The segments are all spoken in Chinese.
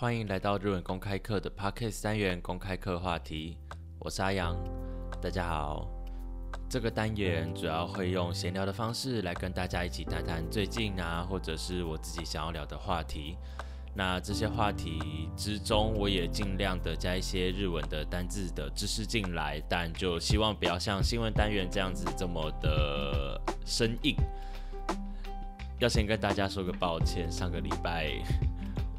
欢迎来到日文公开课的 Podcast 单元公开课话题，我是阿阳，大家好。这个单元主要会用闲聊的方式来跟大家一起谈谈最近啊，或者是我自己想要聊的话题。那这些话题之中，我也尽量的加一些日文的单字的知识进来，但就希望不要像新闻单元这样子这么的生硬。要先跟大家说个抱歉，上个礼拜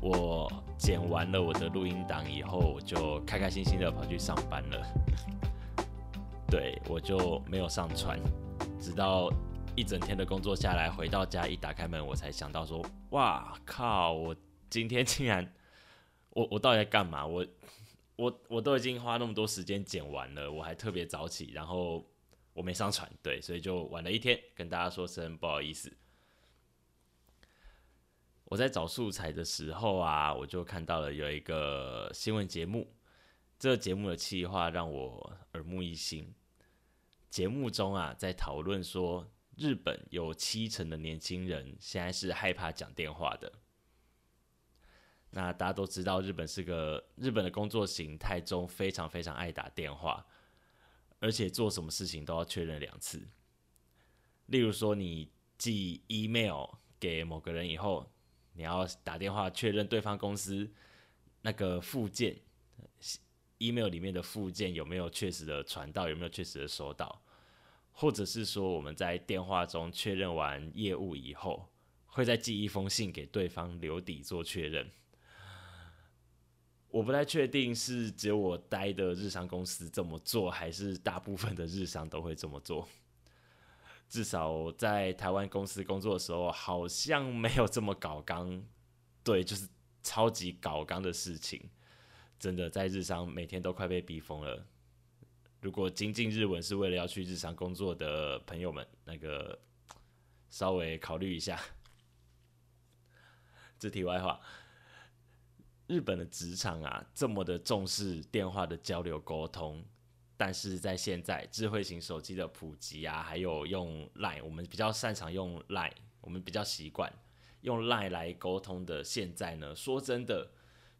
我剪完了我的录音档以后，我就开开心心的跑去上班了。对我就没有上传，直到一整天的工作下来，回到家一打开门，我才想到说：哇靠！我今天竟然，我 我到底在干嘛？我 我我都已经花那么多时间剪完了，我还特别早起，然后我没上传，对，所以就晚了一天，跟大家说声不好意思。我在找素材的时候啊，我就看到了有一个新闻节目，这个节目的企划让我耳目一新。节目中啊，在讨论说，日本有七成的年轻人现在是害怕讲电话的。那大家都知道，日本是个日本的工作形态中非常非常爱打电话，而且做什么事情都要确认两次。例如说，你寄 email 给某个人以后，你要打电话确认对方公司那个附件。email 里面的附件有没有确实的传到？有没有确实的收到？或者是说我们在电话中确认完业务以后，会再寄一封信给对方留底做确认？我不太确定是只有我待的日商公司这么做，还是大部分的日商都会这么做。至少在台湾公司工作的时候，好像没有这么搞刚，对，就是超级搞刚的事情。真的在日商每天都快被逼疯了。如果精进日文是为了要去日商工作的朋友们，那个稍微考虑一下。这题外话，日本的职场啊，这么的重视电话的交流沟通，但是在现在智慧型手机的普及啊，还有用 Line，我们比较擅长用 Line，我们比较习惯用 Line 来沟通的现在呢，说真的。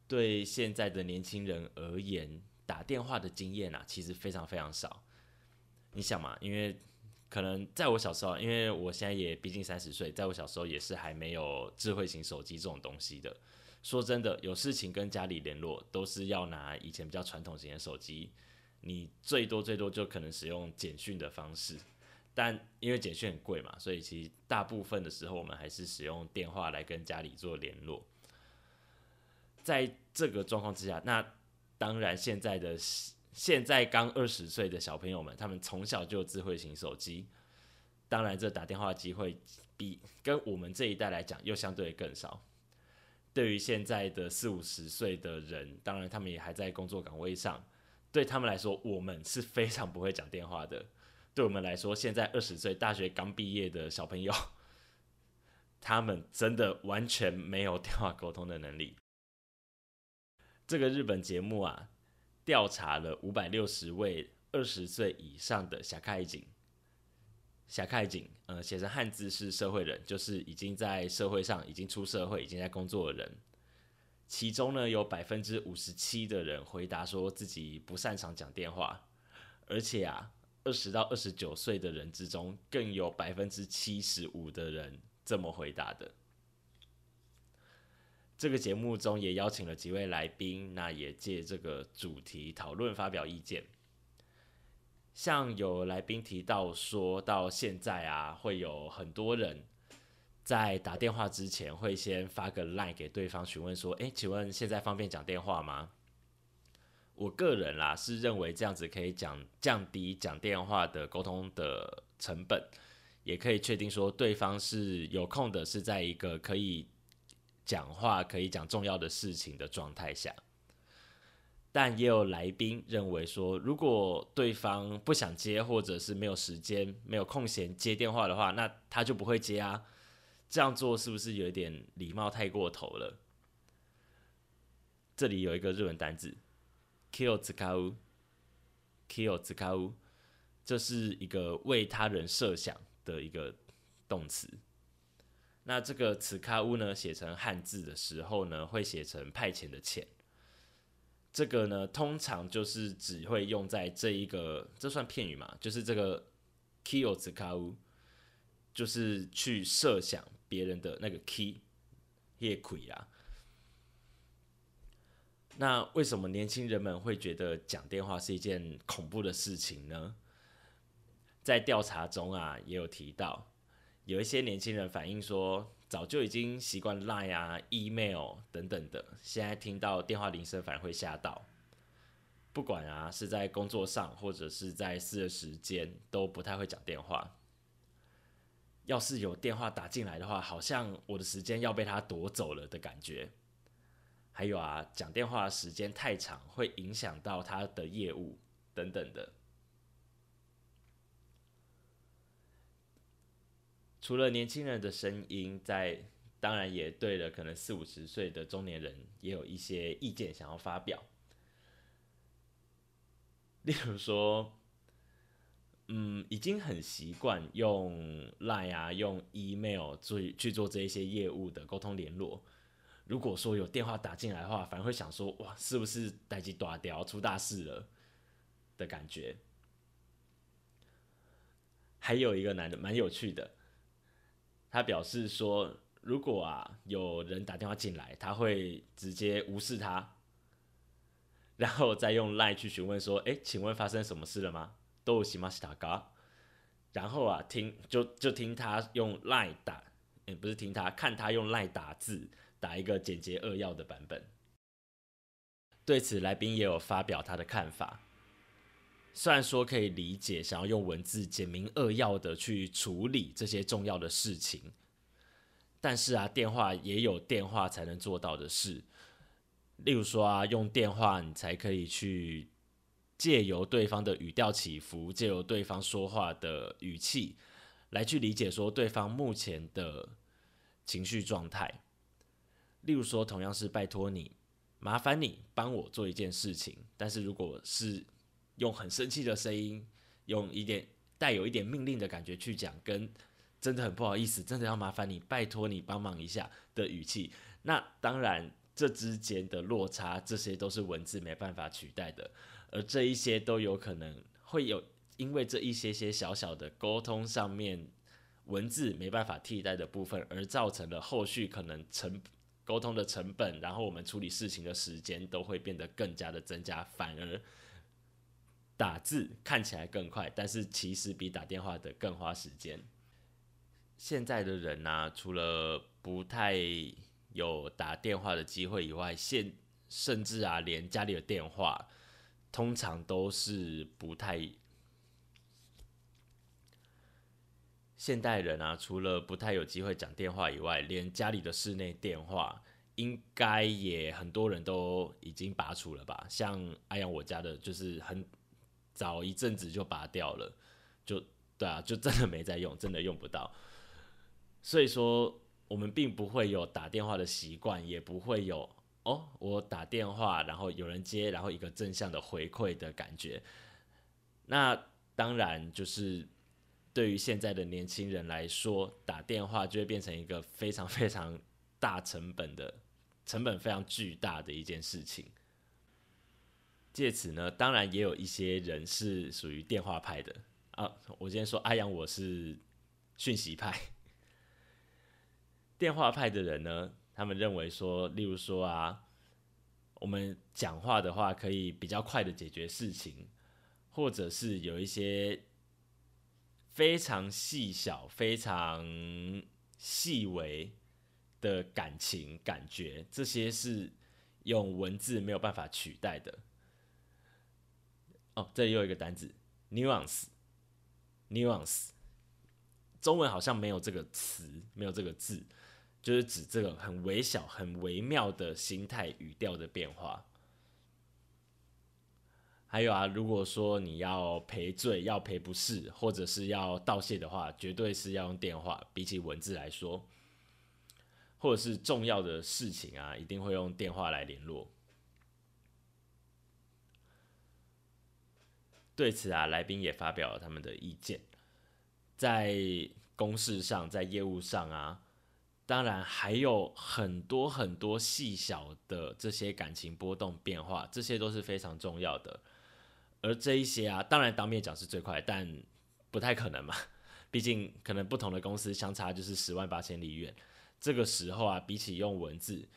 对现在的年轻人而言，打电话的经验啊，其实非常非常少。你想嘛，因为可能在我小时候，因为我现在也毕竟三十岁，在我小时候也是还没有智慧型手机这种东西的。说真的，有事情跟家里联络，都是要拿以前比较传统型的手机，你最多最多就可能使用简讯的方式。但因为简讯很贵嘛，所以其实大部分的时候，我们还是使用电话来跟家里做联络。在这个状况之下，那当然现在的现在刚二十岁的小朋友们，他们从小就有智慧型手机，当然这打电话机会比跟我们这一代来讲又相对更少。对于现在的四五十岁的人，当然他们也还在工作岗位上，对他们来说，我们是非常不会讲电话的。对我们来说，现在二十岁大学刚毕业的小朋友，他们真的完全没有电话沟通的能力。这个日本节目啊，调查了五百六十位二十岁以上的小开井，小开井，呃，写成汉字是社会人，就是已经在社会上已经出社会、已经在工作的人。其中呢，有百分之五十七的人回答说自己不擅长讲电话，而且啊，二十到二十九岁的人之中，更有百分之七十五的人这么回答的。这个节目中也邀请了几位来宾，那也借这个主题讨论发表意见。像有来宾提到，说到现在啊，会有很多人在打电话之前会先发个 line 给对方询问说：“诶，请问现在方便讲电话吗？”我个人啦是认为这样子可以讲降低讲电话的沟通的成本，也可以确定说对方是有空的，是在一个可以。讲话可以讲重要的事情的状态下，但也有来宾认为说，如果对方不想接，或者是没有时间、没有空闲接电话的话，那他就不会接啊。这样做是不是有点礼貌太过头了？这里有一个日文单字 k i l l z k a u k i l l z k a u 这是一个为他人设想的一个动词。那这个此卡屋呢，写成汉字的时候呢，会写成派遣的遣。这个呢，通常就是只会用在这一个，这算片语嘛？就是这个 kyo 此卡屋，就是去设想别人的那个 key 叶葵啊。那为什么年轻人们会觉得讲电话是一件恐怖的事情呢？在调查中啊，也有提到。有一些年轻人反映说，早就已经习惯 Line 啊、email 等等的，现在听到电话铃声反而会吓到。不管啊是在工作上或者是在私人时间，都不太会讲电话。要是有电话打进来的话，好像我的时间要被他夺走了的感觉。还有啊，讲电话时间太长，会影响到他的业务等等的。除了年轻人的声音，在当然也对了，可能四五十岁的中年人也有一些意见想要发表。例如说，嗯，已经很习惯用 Line 啊、用 email 做去做这一些业务的沟通联络。如果说有电话打进来的话，反而会想说，哇，是不是待机断掉出大事了的感觉？还有一个男的蛮有趣的。他表示说，如果啊有人打电话进来，他会直接无视他，然后再用 line 去询问说：“哎，请问发生什么事了吗？”都西马西塔嘎，然后啊听就就听他用 line 打，也不是听他看他用 line 打字，打一个简洁扼要的版本。对此，来宾也有发表他的看法。虽然说可以理解，想要用文字简明扼要的去处理这些重要的事情，但是啊，电话也有电话才能做到的事。例如说啊，用电话你才可以去借由对方的语调起伏，借由对方说话的语气，来去理解说对方目前的情绪状态。例如说，同样是拜托你，麻烦你帮我做一件事情，但是如果是用很生气的声音，用一点带有一点命令的感觉去讲，跟真的很不好意思，真的要麻烦你，拜托你帮忙一下的语气。那当然，这之间的落差，这些都是文字没办法取代的，而这一些都有可能会有，因为这一些些小小的沟通上面，文字没办法替代的部分，而造成了后续可能成沟通的成本，然后我们处理事情的时间都会变得更加的增加，反而。打字看起来更快，但是其实比打电话的更花时间。现在的人呢，除了不太有打电话的机会以外，现甚至啊，连家里的电话通常都是不太。现代人啊，除了不太有机会讲电话以外，连家里的室内电话应该也很多人都已经拔除了吧？像阿阳我家的，就是很。早一阵子就拔掉了，就对啊，就真的没在用，真的用不到。所以说，我们并不会有打电话的习惯，也不会有哦，我打电话，然后有人接，然后一个正向的回馈的感觉。那当然，就是对于现在的年轻人来说，打电话就会变成一个非常非常大成本的、成本非常巨大的一件事情。借此呢，当然也有一些人是属于电话派的啊。我今天说阿阳，我是讯息派。电话派的人呢，他们认为说，例如说啊，我们讲话的话可以比较快的解决事情，或者是有一些非常细小、非常细微的感情感觉，这些是用文字没有办法取代的。哦，这里又有一个单字，nuance，nuance，中文好像没有这个词，没有这个字，就是指这个很微小、很微妙的心态语调的变化。还有啊，如果说你要赔罪、要赔不是，或者是要道谢的话，绝对是要用电话，比起文字来说，或者是重要的事情啊，一定会用电话来联络。对此啊，来宾也发表了他们的意见。在公事上，在业务上啊，当然还有很多很多细小的这些感情波动变化，这些都是非常重要的。而这一些啊，当然当面讲是最快，但不太可能嘛。毕竟可能不同的公司相差就是十万八千里远。这个时候啊，比起用文字、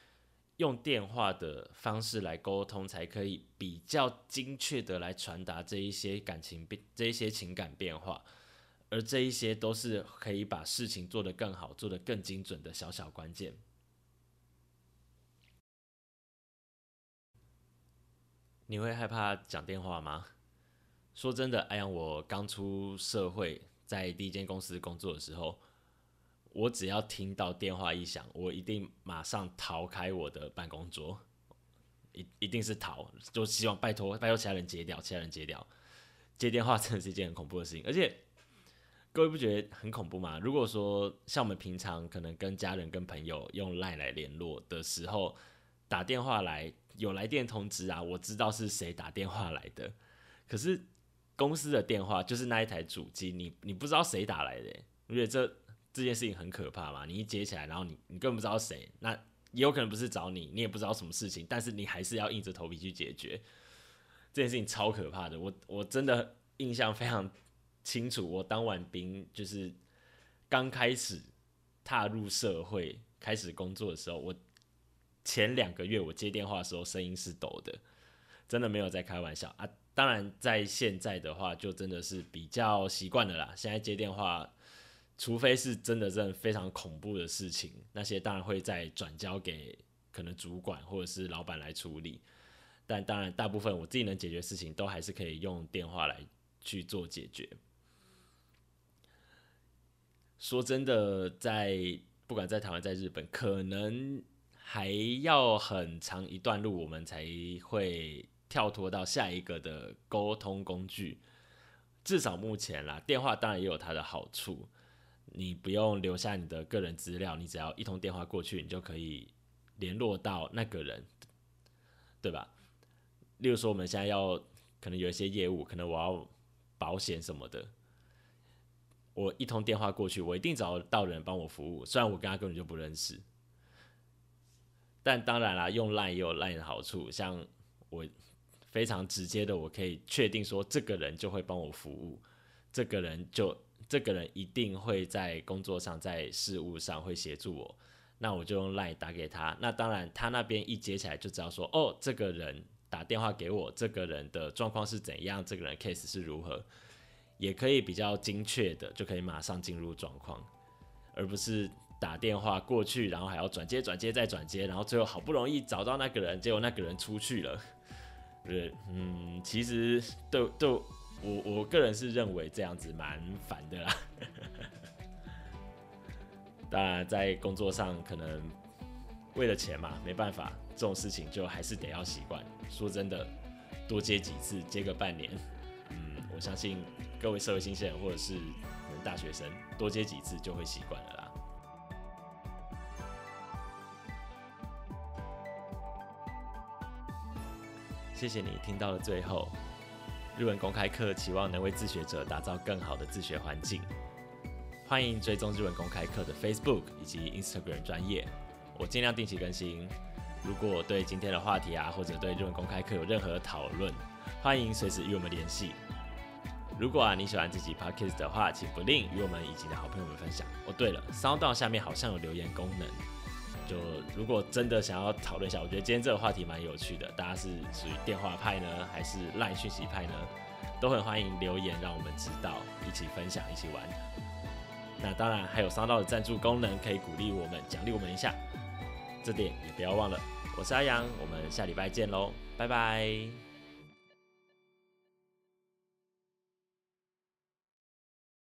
用电话的方式来沟通，才可以比较精确的来传达这一些感情变、这一些情感变化。而这一些都是可以把事情做得更好、做得更精准的小小关键。你会害怕讲电话吗？说真的，哎呀，我刚出社会，在第一间公司工作的时候，我只要听到电话一响，我一定马上逃开我的办公桌，一一定是逃，就希望拜托拜托其他人接掉，其他人接掉。接电话真的是一件很恐怖的事情，而且。各位不觉得很恐怖吗？如果说像我们平常可能跟家人、跟朋友用 LINE 来联络的时候，打电话来有来电通知啊，我知道是谁打电话来的。可是公司的电话就是那一台主机，你你不知道谁打来的，我觉得这这件事情很可怕嘛。你一接起来，然后你你根本不知道谁，那也有可能不是找你，你也不知道什么事情，但是你还是要硬着头皮去解决。这件事情超可怕的，我我真的印象非常。清楚，我当完兵就是刚开始踏入社会、开始工作的时候，我前两个月我接电话的时候声音是抖的，真的没有在开玩笑啊。当然，在现在的话，就真的是比较习惯了啦。现在接电话，除非是真的真的非常恐怖的事情，那些当然会再转交给可能主管或者是老板来处理。但当然，大部分我自己能解决事情，都还是可以用电话来去做解决。说真的，在不管在台湾在日本，可能还要很长一段路，我们才会跳脱到下一个的沟通工具。至少目前啦，电话当然也有它的好处，你不用留下你的个人资料，你只要一通电话过去，你就可以联络到那个人，对吧？例如说，我们现在要可能有一些业务，可能我要保险什么的。我一通电话过去，我一定找到人帮我服务。虽然我跟他根本就不认识，但当然啦，用 Line 也有 Line 的好处。像我非常直接的，我可以确定说，这个人就会帮我服务，这个人就这个人一定会在工作上、在事务上会协助我。那我就用 Line 打给他。那当然，他那边一接起来就知道说，哦，这个人打电话给我，这个人的状况是怎样，这个人 case 是如何。也可以比较精确的，就可以马上进入状况，而不是打电话过去，然后还要转接、转接再转接，然后最后好不容易找到那个人，结果那个人出去了。对，嗯，其实对对，我我个人是认为这样子蛮烦的啦。当然，在工作上可能为了钱嘛，没办法，这种事情就还是得要习惯。说真的，多接几次，接个半年，我相信。各位社会新鲜人或者是大学生，多接几次就会习惯了啦。谢谢你听到了最后。日文公开课期望能为自学者打造更好的自学环境。欢迎追踪日文公开课的 Facebook 以及 Instagram 专业，我尽量定期更新。如果对今天的话题啊，或者对日文公开课有任何讨论，欢迎随时与我们联系。如果啊你喜欢这集 podcast 的话，请不吝与我们以及的好朋友们分享。哦，对了，Sound 下面好像有留言功能，就如果真的想要讨论一下，我觉得今天这个话题蛮有趣的，大家是属于电话派呢，还是赖讯息派呢？都很欢迎留言让我们知道，一起分享，一起玩。那当然还有骚到的赞助功能，可以鼓励我们，奖励我们一下，这点也不要忘了。我是阿阳，我们下礼拜见喽，拜拜。